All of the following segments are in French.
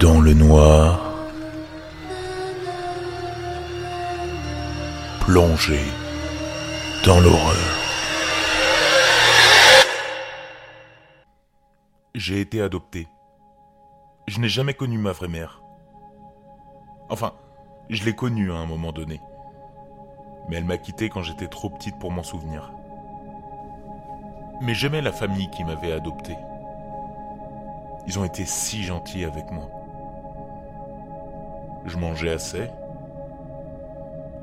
Dans le noir, plongé dans l'horreur. J'ai été adopté. Je n'ai jamais connu ma vraie mère. Enfin, je l'ai connue à un moment donné. Mais elle m'a quitté quand j'étais trop petite pour m'en souvenir. Mais j'aimais la famille qui m'avait adopté. Ils ont été si gentils avec moi. Je mangeais assez.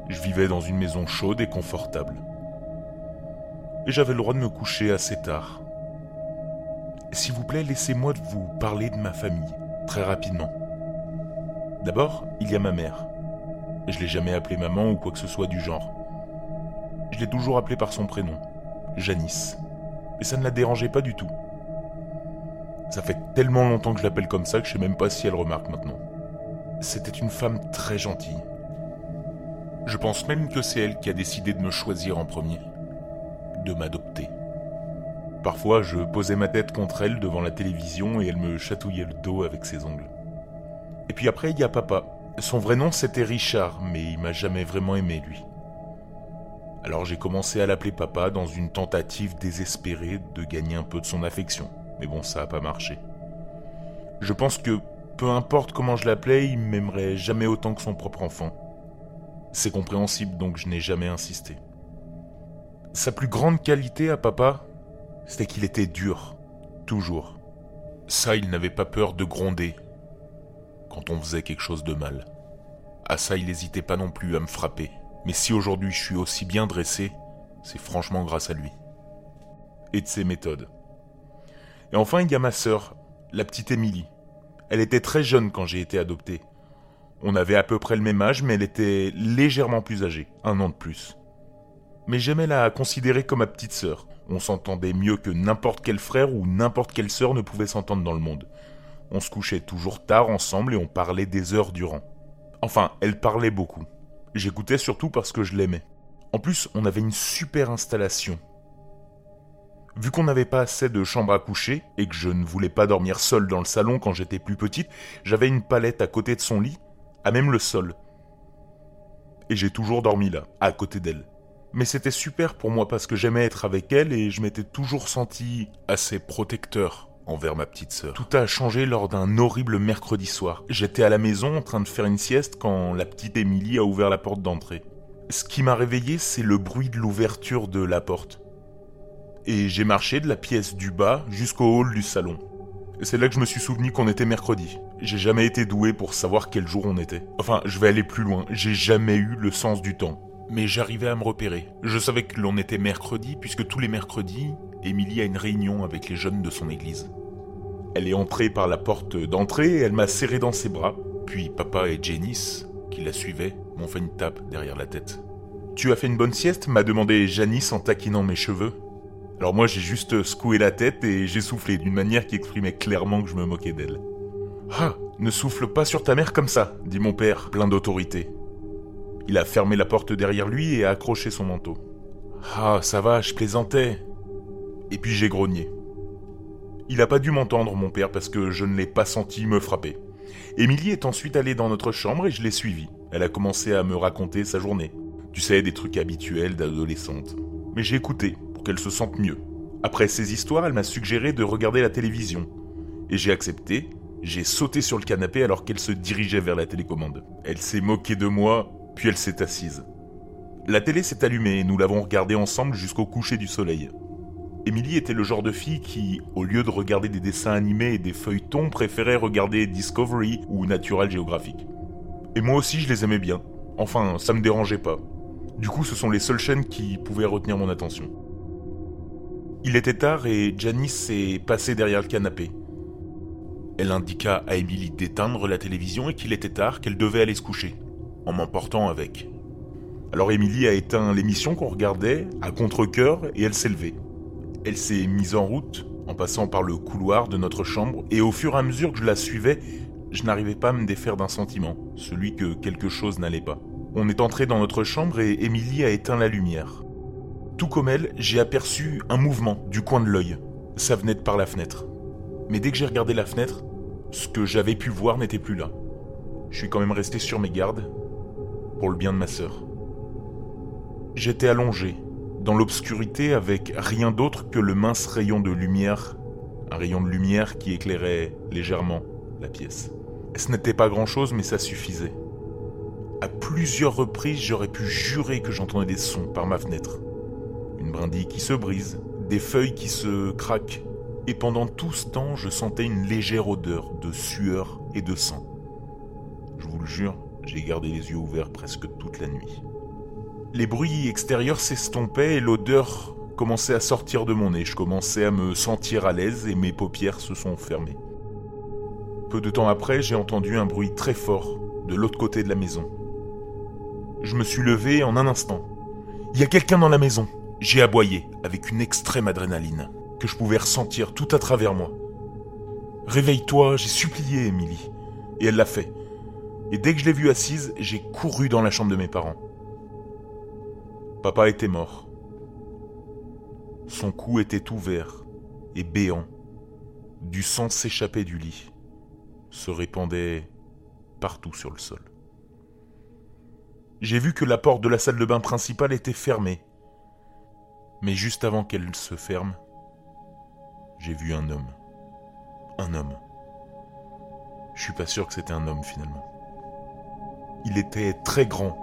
Je vivais dans une maison chaude et confortable. Et j'avais le droit de me coucher assez tard. S'il vous plaît, laissez-moi vous parler de ma famille, très rapidement. D'abord, il y a ma mère. Je l'ai jamais appelée maman ou quoi que ce soit du genre. Je l'ai toujours appelée par son prénom, Janice. Et ça ne la dérangeait pas du tout. Ça fait tellement longtemps que je l'appelle comme ça que je sais même pas si elle remarque maintenant. C'était une femme très gentille. Je pense même que c'est elle qui a décidé de me choisir en premier, de m'adopter. Parfois, je posais ma tête contre elle devant la télévision et elle me chatouillait le dos avec ses ongles. Et puis après, il y a papa. Son vrai nom, c'était Richard, mais il m'a jamais vraiment aimé, lui. Alors j'ai commencé à l'appeler papa dans une tentative désespérée de gagner un peu de son affection. Mais bon, ça n'a pas marché. Je pense que peu importe comment je l'appelais, il m'aimerait jamais autant que son propre enfant. C'est compréhensible, donc je n'ai jamais insisté. Sa plus grande qualité à papa, c'était qu'il était dur, toujours. Ça, il n'avait pas peur de gronder quand on faisait quelque chose de mal. À ça, il n'hésitait pas non plus à me frapper. Mais si aujourd'hui je suis aussi bien dressé, c'est franchement grâce à lui. Et de ses méthodes. Et enfin, il y a ma sœur, la petite Émilie. Elle était très jeune quand j'ai été adopté. On avait à peu près le même âge, mais elle était légèrement plus âgée, un an de plus. Mais j'aimais la considérer comme ma petite sœur. On s'entendait mieux que n'importe quel frère ou n'importe quelle sœur ne pouvait s'entendre dans le monde. On se couchait toujours tard ensemble et on parlait des heures durant. Enfin, elle parlait beaucoup. J'écoutais surtout parce que je l'aimais. En plus, on avait une super installation. Vu qu'on n'avait pas assez de chambres à coucher et que je ne voulais pas dormir seul dans le salon quand j'étais plus petite, j'avais une palette à côté de son lit, à même le sol. Et j'ai toujours dormi là, à côté d'elle. Mais c'était super pour moi parce que j'aimais être avec elle et je m'étais toujours senti assez protecteur envers ma petite sœur. Tout a changé lors d'un horrible mercredi soir. J'étais à la maison en train de faire une sieste quand la petite Émilie a ouvert la porte d'entrée. Ce qui m'a réveillé, c'est le bruit de l'ouverture de la porte. Et j'ai marché de la pièce du bas jusqu'au hall du salon. C'est là que je me suis souvenu qu'on était mercredi. J'ai jamais été doué pour savoir quel jour on était. Enfin, je vais aller plus loin. J'ai jamais eu le sens du temps. Mais j'arrivais à me repérer. Je savais que l'on était mercredi, puisque tous les mercredis, Émilie a une réunion avec les jeunes de son église. Elle est entrée par la porte d'entrée et elle m'a serré dans ses bras. Puis papa et Janice, qui la suivaient, m'ont fait une tape derrière la tête. Tu as fait une bonne sieste? m'a demandé Janice en taquinant mes cheveux. Alors moi j'ai juste secoué la tête et j'ai soufflé d'une manière qui exprimait clairement que je me moquais d'elle. Ah, ne souffle pas sur ta mère comme ça, dit mon père, plein d'autorité. Il a fermé la porte derrière lui et a accroché son manteau. Ah, ça va, je plaisantais. Et puis j'ai grogné. Il n'a pas dû m'entendre, mon père, parce que je ne l'ai pas senti me frapper. Émilie est ensuite allée dans notre chambre et je l'ai suivie. Elle a commencé à me raconter sa journée. Tu sais, des trucs habituels d'adolescente. Mais j'ai écouté, qu'elle se sente mieux. Après ces histoires, elle m'a suggéré de regarder la télévision. Et j'ai accepté, j'ai sauté sur le canapé alors qu'elle se dirigeait vers la télécommande. Elle s'est moquée de moi, puis elle s'est assise. La télé s'est allumée et nous l'avons regardée ensemble jusqu'au coucher du soleil. Émilie était le genre de fille qui, au lieu de regarder des dessins animés et des feuilletons, préférait regarder Discovery ou Natural Geographic. Et moi aussi je les aimais bien. Enfin, ça me dérangeait pas. Du coup, ce sont les seules chaînes qui pouvaient retenir mon attention. Il était tard et Janice s'est passée derrière le canapé. Elle indiqua à Émilie d'éteindre la télévision et qu'il était tard, qu'elle devait aller se coucher, en m'emportant avec. Alors Émilie a éteint l'émission qu'on regardait à contre-coeur et elle s'est levée. Elle s'est mise en route en passant par le couloir de notre chambre et au fur et à mesure que je la suivais, je n'arrivais pas à me défaire d'un sentiment, celui que quelque chose n'allait pas. On est entré dans notre chambre et Émilie a éteint la lumière. Tout comme elle, j'ai aperçu un mouvement du coin de l'œil. Ça venait de par la fenêtre. Mais dès que j'ai regardé la fenêtre, Ce que j'avais pu voir n'était plus là. Je suis quand même resté sur mes gardes, pour le bien de ma sœur. J'étais allongé, dans l'obscurité, avec rien d'autre que le mince rayon de lumière, un rayon de lumière qui éclairait légèrement la pièce. Ce n'était pas grand-chose, mais ça suffisait. À plusieurs reprises, j'aurais pu jurer que j'entendais des sons par ma fenêtre. Une brindille qui se brise, des feuilles qui se craquent, et pendant tout ce temps, je sentais une légère odeur de sueur et de sang. Je vous le jure, j'ai gardé les yeux ouverts presque toute la nuit. Les bruits extérieurs s'estompaient et l'odeur commençait à sortir de mon nez. Je commençais à me sentir à l'aise et mes paupières se sont fermées. Peu de temps après, j'ai entendu un bruit très fort de l'autre côté de la maison. Je me suis levé en un instant. Il y a quelqu'un dans la maison. J'ai aboyé avec une extrême adrénaline que je pouvais ressentir tout à travers moi. Réveille-toi, j'ai supplié Émilie. Et elle l'a fait. Et dès que je l'ai vue assise, j'ai couru dans la chambre de mes parents. Papa était mort. Son cou était ouvert et béant. Du sang s'échappait du lit, se répandait partout sur le sol. J'ai vu que la porte de la salle de bain principale était fermée. Mais juste avant qu'elle se ferme, j'ai vu un homme. Un homme. Je suis pas sûr que c'était un homme finalement. Il était très grand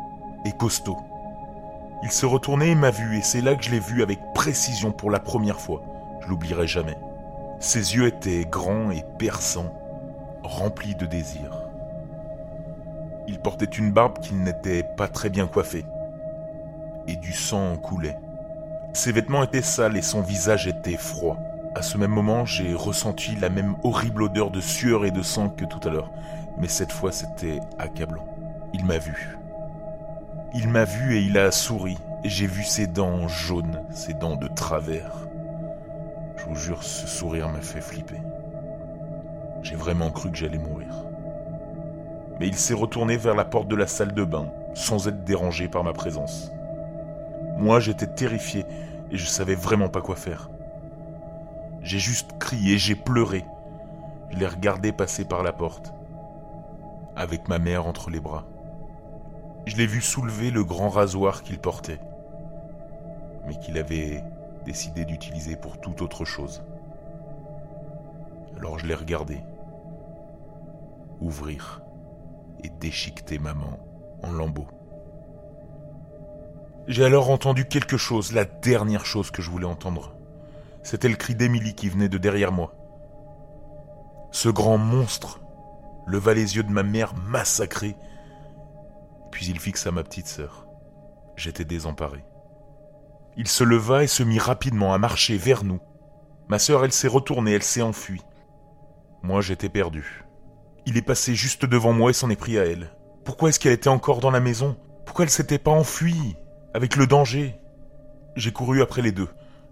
et costaud. Il se retournait et m'a vu, et c'est là que je l'ai vu avec précision pour la première fois. Je l'oublierai jamais. Ses yeux étaient grands et perçants, remplis de désir. Il portait une barbe qui n'était pas très bien coiffée, et du sang en coulait. Ses vêtements étaient sales et son visage était froid. À ce même moment, j'ai ressenti la même horrible odeur de sueur et de sang que tout à l'heure, mais cette fois c'était accablant. Il m'a vu. Il m'a vu et il a souri, j'ai vu ses dents jaunes, ses dents de travers. Je vous jure, ce sourire m'a fait flipper. J'ai vraiment cru que j'allais mourir. Mais il s'est retourné vers la porte de la salle de bain, sans être dérangé par ma présence. Moi, j'étais terrifié et je savais vraiment pas quoi faire. J'ai juste crié, j'ai pleuré. Je l'ai regardé passer par la porte, avec ma mère entre les bras. Je l'ai vu soulever le grand rasoir qu'il portait, mais qu'il avait décidé d'utiliser pour toute autre chose. Alors je l'ai regardé ouvrir et déchiqueter maman en lambeaux. J'ai alors entendu quelque chose, la dernière chose que je voulais entendre. C'était le cri d'Émilie qui venait de derrière moi. Ce grand monstre leva les yeux de ma mère massacrée puis il fixa ma petite sœur. J'étais désemparé. Il se leva et se mit rapidement à marcher vers nous. Ma sœur, elle s'est retournée, elle s'est enfuie. Moi, j'étais perdu. Il est passé juste devant moi et s'en est pris à elle. Pourquoi est-ce qu'elle était encore dans la maison? Pourquoi elle s'était pas enfuie? Avec le danger J'ai couru après les deux.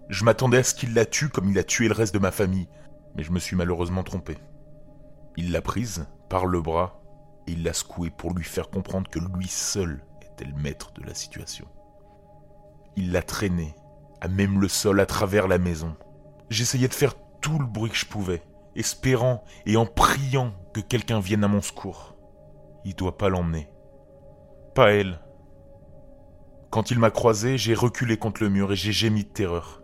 Je m'attendais à ce qu'il la tue comme il a tué le reste de ma famille. Mais je me suis malheureusement trompé. Il l'a prise, par le bras, il l'a secoué pour lui faire comprendre que lui seul était le maître de la situation. Il l'a traîné, à même le sol à travers la maison. J'essayais de faire tout le bruit que je pouvais, espérant et en priant que quelqu'un vienne à mon secours. Il doit pas l'emmener. Pas elle. Quand il m'a croisé, j'ai reculé contre le mur et j'ai gémi de terreur.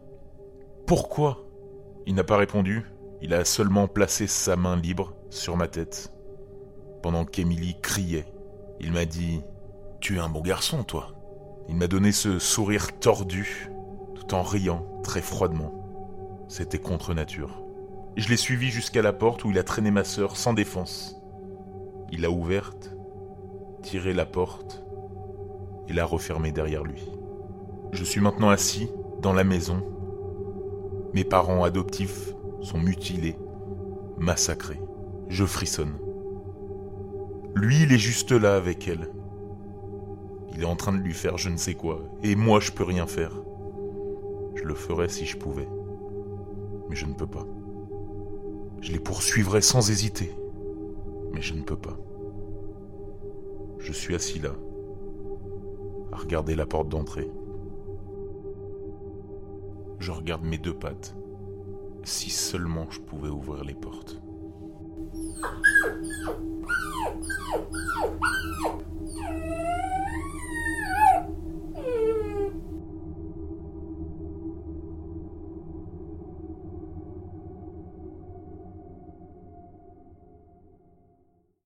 Pourquoi? Il n'a pas répondu, il a seulement placé sa main libre sur ma tête pendant qu'Émilie criait. Il m'a dit Tu es un bon garçon, toi. Il m'a donné ce sourire tordu, tout en riant très froidement. C'était contre nature. Je l'ai suivi jusqu'à la porte où il a traîné ma sœur sans défense. Il l'a ouverte, tiré la porte et l'a refermée derrière lui. Je suis maintenant assis dans la maison. Mes parents adoptifs sont mutilés, massacrés. Je frissonne. Lui, il est juste là avec elle. Il est en train de lui faire je ne sais quoi, et moi je peux rien faire. Je le ferais si je pouvais. Mais je ne peux pas. Je les poursuivrais sans hésiter. Mais je ne peux pas. Je suis assis là, regarder la porte d'entrée. Je regarde mes deux pattes. Si seulement je pouvais ouvrir les portes.